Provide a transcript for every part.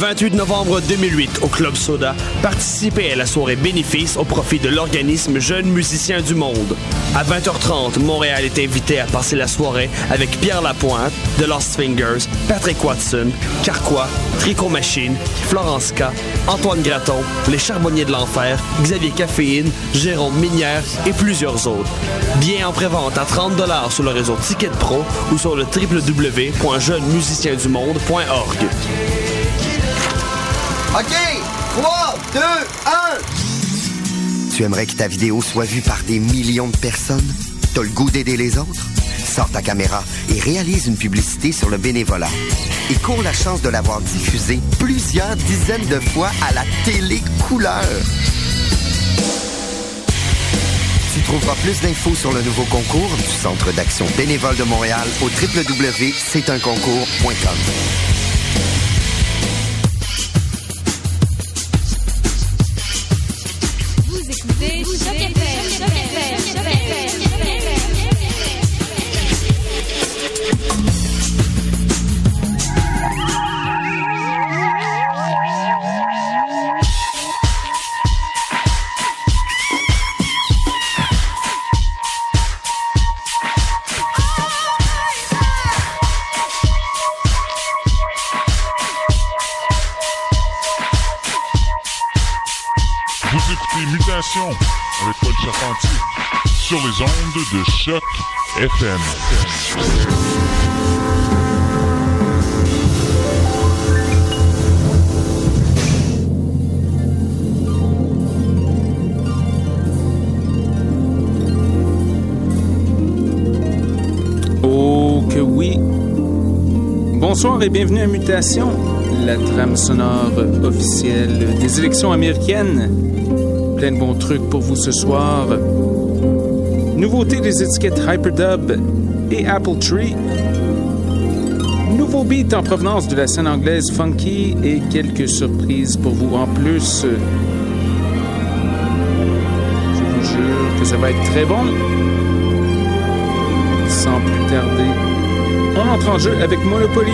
Le 28 novembre 2008, au Club Soda, participez à la soirée bénéfice au profit de l'organisme Jeunes Musiciens du Monde. À 20h30, Montréal est invité à passer la soirée avec Pierre Lapointe, The Lost Fingers, Patrick Watson, Carquois, Tricot Machine, Florence K, Antoine Graton, Les Charbonniers de l'Enfer, Xavier Caféine, Jérôme Minière et plusieurs autres. Bien en prévente à 30 sur le réseau Ticket Pro ou sur le www.jeunesmusiciensdumonde.org. OK! 3, 2, 1! Tu aimerais que ta vidéo soit vue par des millions de personnes? T'as le goût d'aider les autres? Sors ta caméra et réalise une publicité sur le bénévolat. Et cours la chance de l'avoir diffusée plusieurs dizaines de fois à la télé couleur. Tu trouveras plus d'infos sur le nouveau concours du Centre d'action bénévole de Montréal au www.c'estunconcours.com. avec Paul Charpentier sur les ondes de Choc FM. Oh que oui. Bonsoir et bienvenue à Mutation, la trame sonore officielle des élections américaines. Plein de bons trucs pour vous ce soir. Nouveauté des étiquettes Hyperdub et Apple Tree. Nouveau beat en provenance de la scène anglaise funky et quelques surprises pour vous en plus. Je vous jure que ça va être très bon. Sans plus tarder, on entre en jeu avec Monopoly.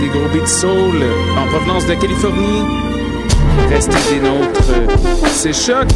Des gros beats soul en provenance de la Californie. Restez des nôtres. C'est choc.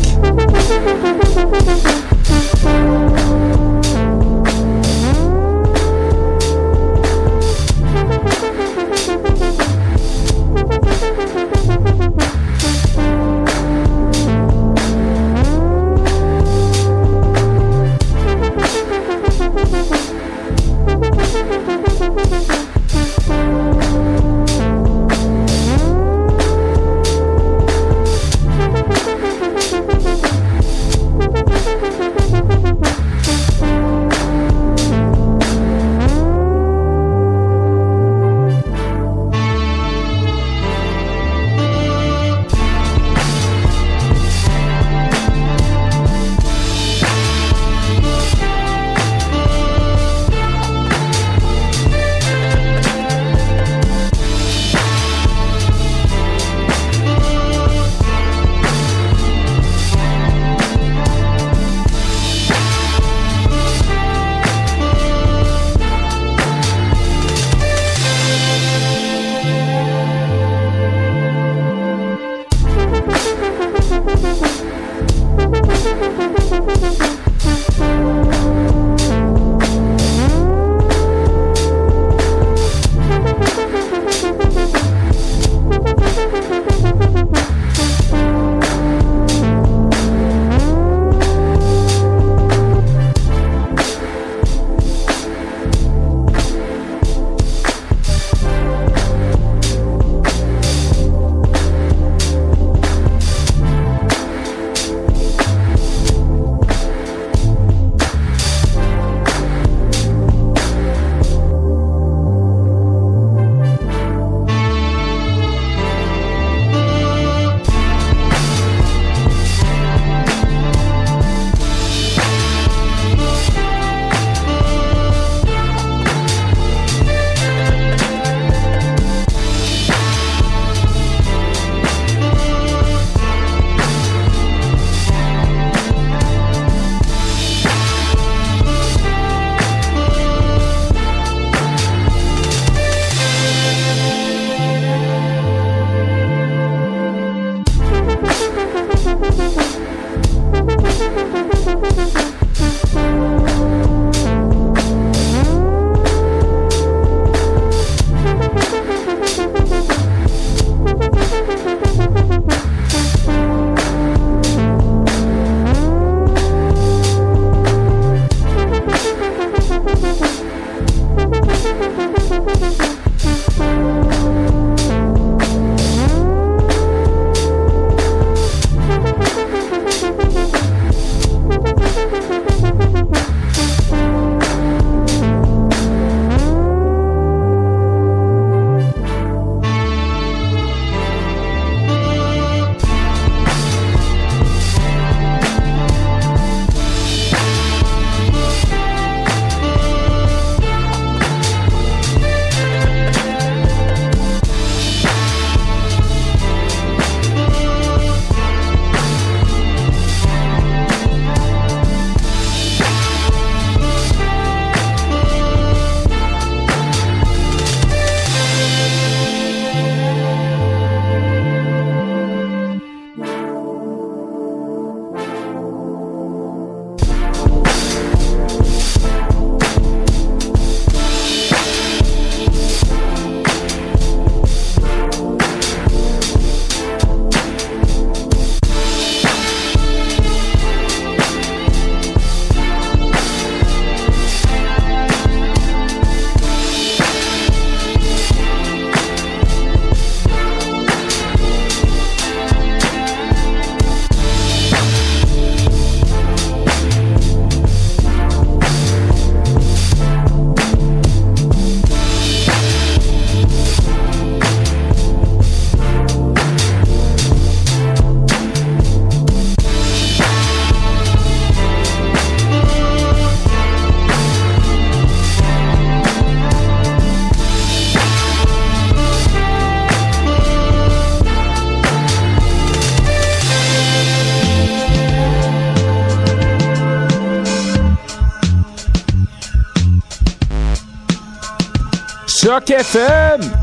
Choc FM!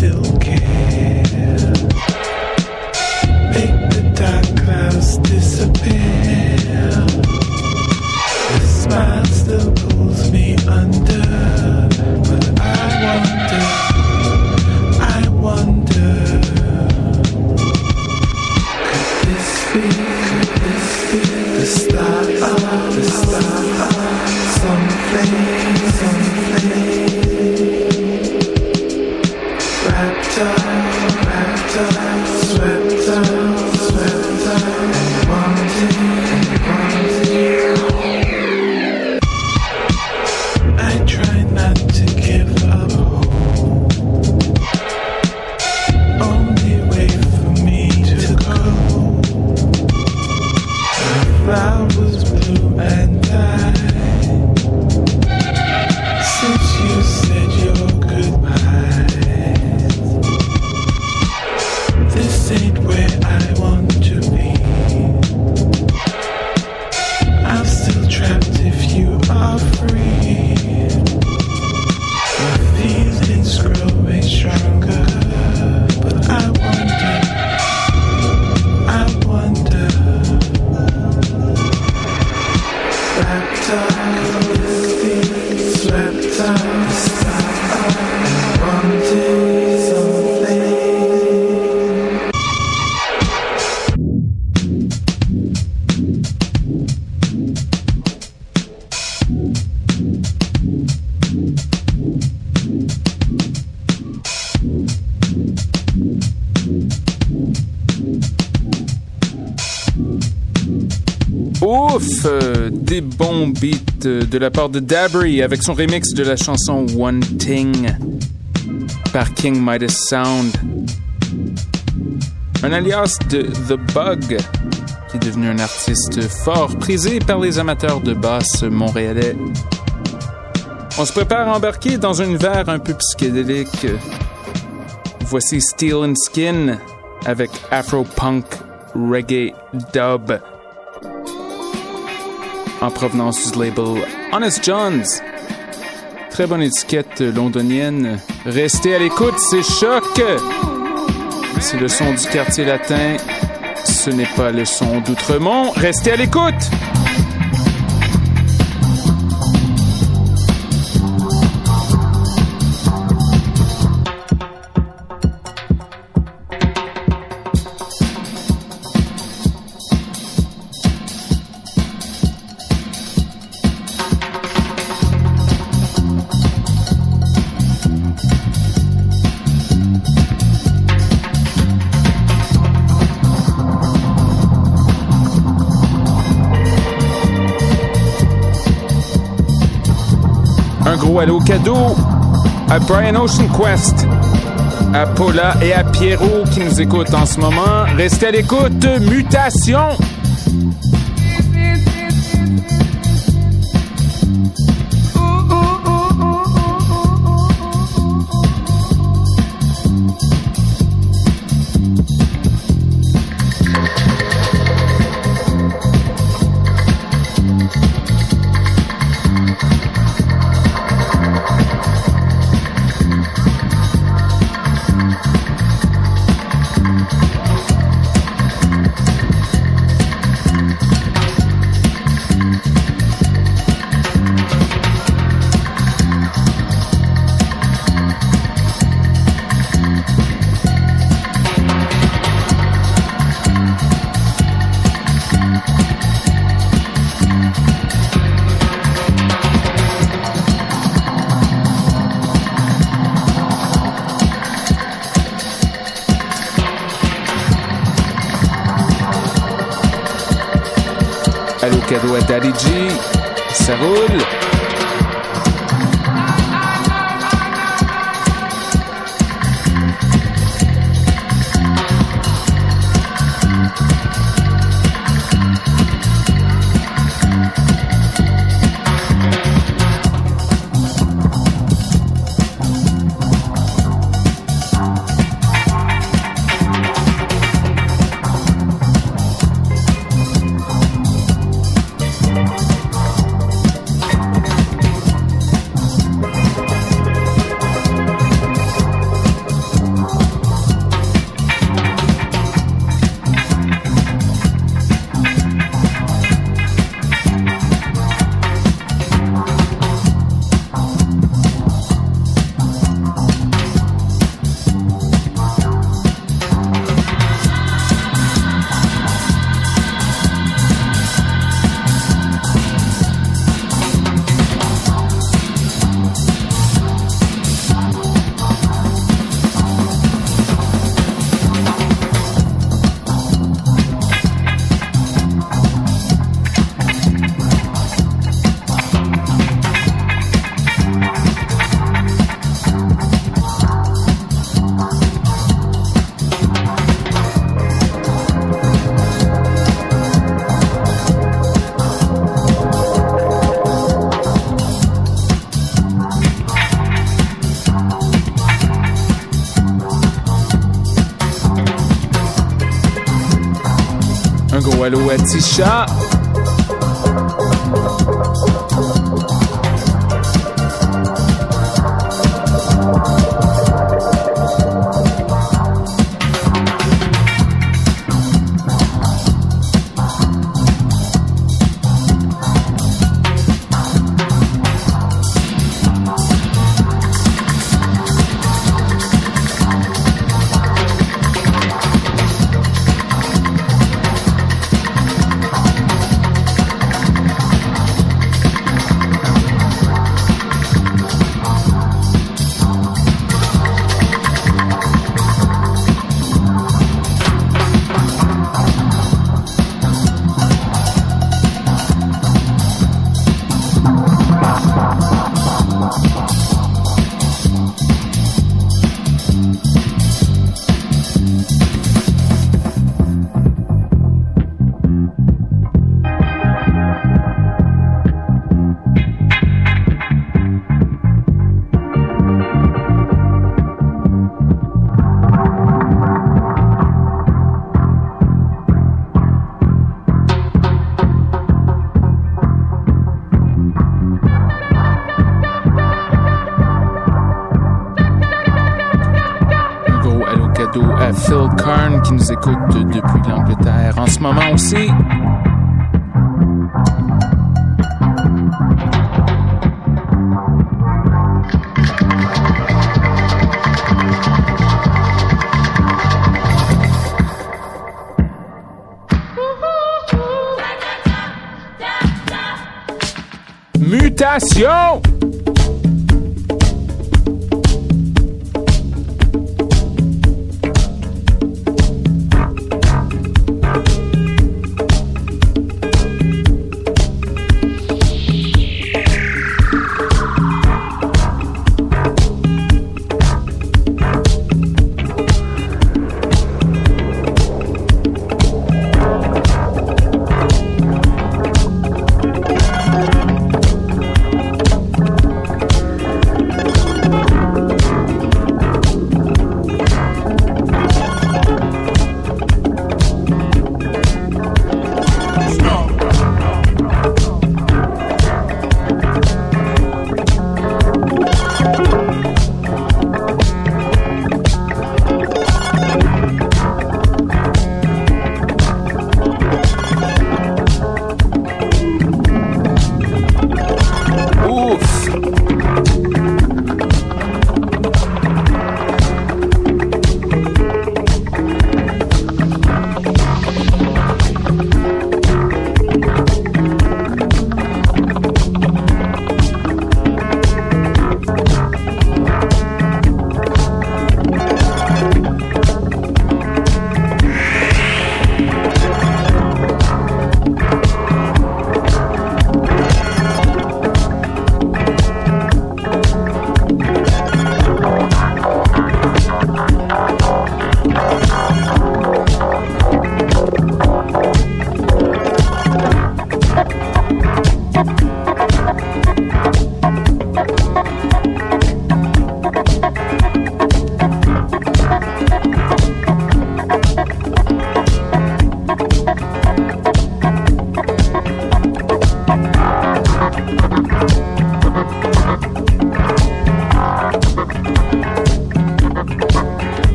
Still de la part de Dabry avec son remix de la chanson One Thing par King Midas Sound. Un alias de The Bug, qui est devenu un artiste fort prisé par les amateurs de basse montréalais. On se prépare à embarquer dans un univers un peu psychédélique. Voici Steel and Skin avec Afro-Punk Reggae Dub en provenance du label Honest John's. Très bonne étiquette londonienne. Restez à l'écoute, c'est choc! C'est le son du quartier latin. Ce n'est pas le son d'Outremont. Restez à l'écoute! Allô cadeau à Brian Ocean Quest, à Paula et à Pierrot qui nous écoutent en ce moment. Restez à l'écoute. Mutation! Cadeau à Daddy G. Ça. Allô à Mutation!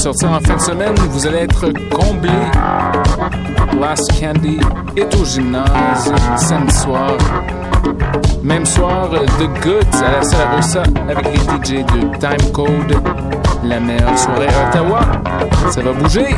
Sortir en fin de semaine, vous allez être comblés. Last Candy est au gymnase samedi soir. Même soir, The Goods à la Salle avec les DJ de Time Code. La meilleure soirée à Ottawa. Ça va bouger.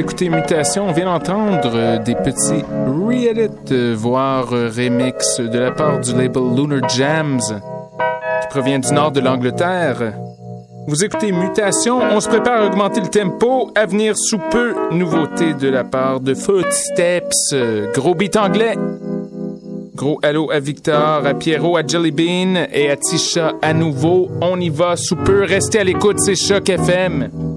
Écoutez Mutation, on vient d'entendre euh, des petits re-edits, euh, voire euh, remix de la part du label Lunar Jams, qui provient du nord de l'Angleterre. Vous écoutez Mutation, on se prépare à augmenter le tempo, à venir sous peu, nouveauté de la part de Footsteps, gros beat anglais. Gros allô à Victor, à Pierrot, à Jellybean et à Tisha à nouveau. On y va sous peu, restez à l'écoute, c'est Choc FM.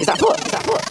Is that foot? Is that foot?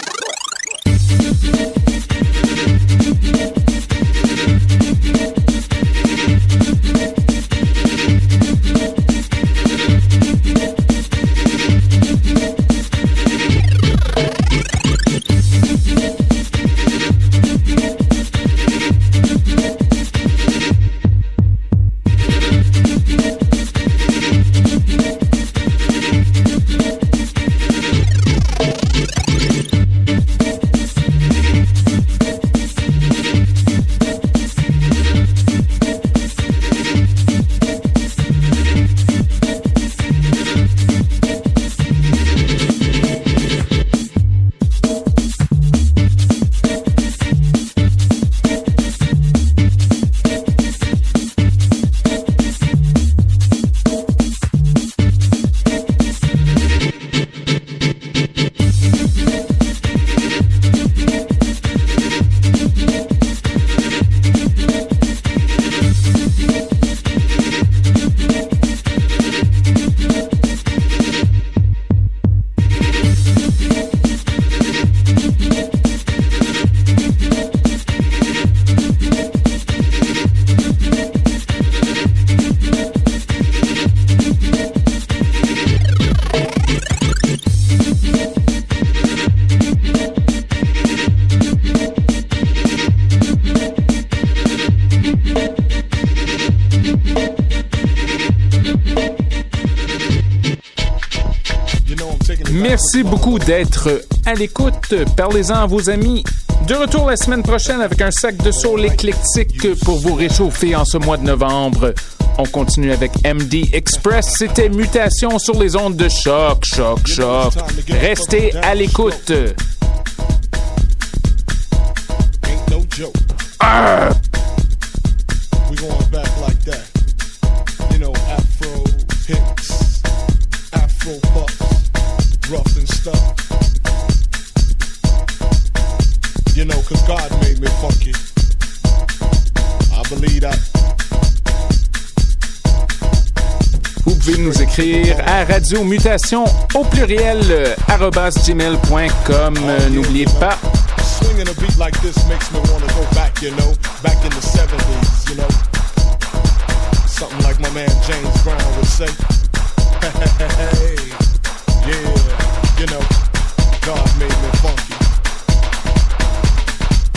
D'être à l'écoute. Parlez-en à vos amis. De retour la semaine prochaine avec un sac de soul éclectique pour vous réchauffer en ce mois de novembre. On continue avec MD Express. C'était Mutation sur les ondes de choc, choc, choc. Restez à l'écoute. Ah! Stuff. You know, cause God made me funky. I believe that. Vous pouvez nous écrire à Radio Mutation au pluriel euh, gmail.com. Euh, N'oubliez pas, Swinging a beat like this makes me wanna go back, you know, back in the 70s, you know. Something like my man James Brown would say. Hey, yeah, God made me funky.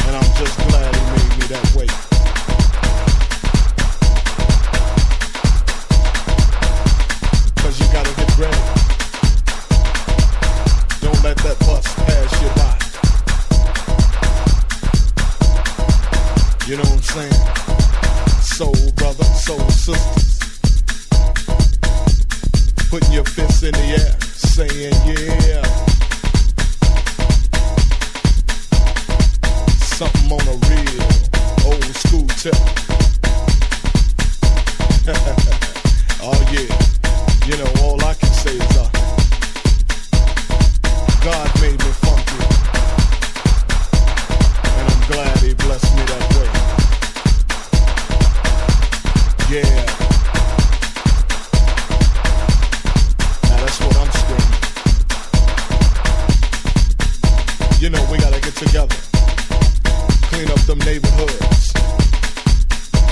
And I'm just glad he made me that way.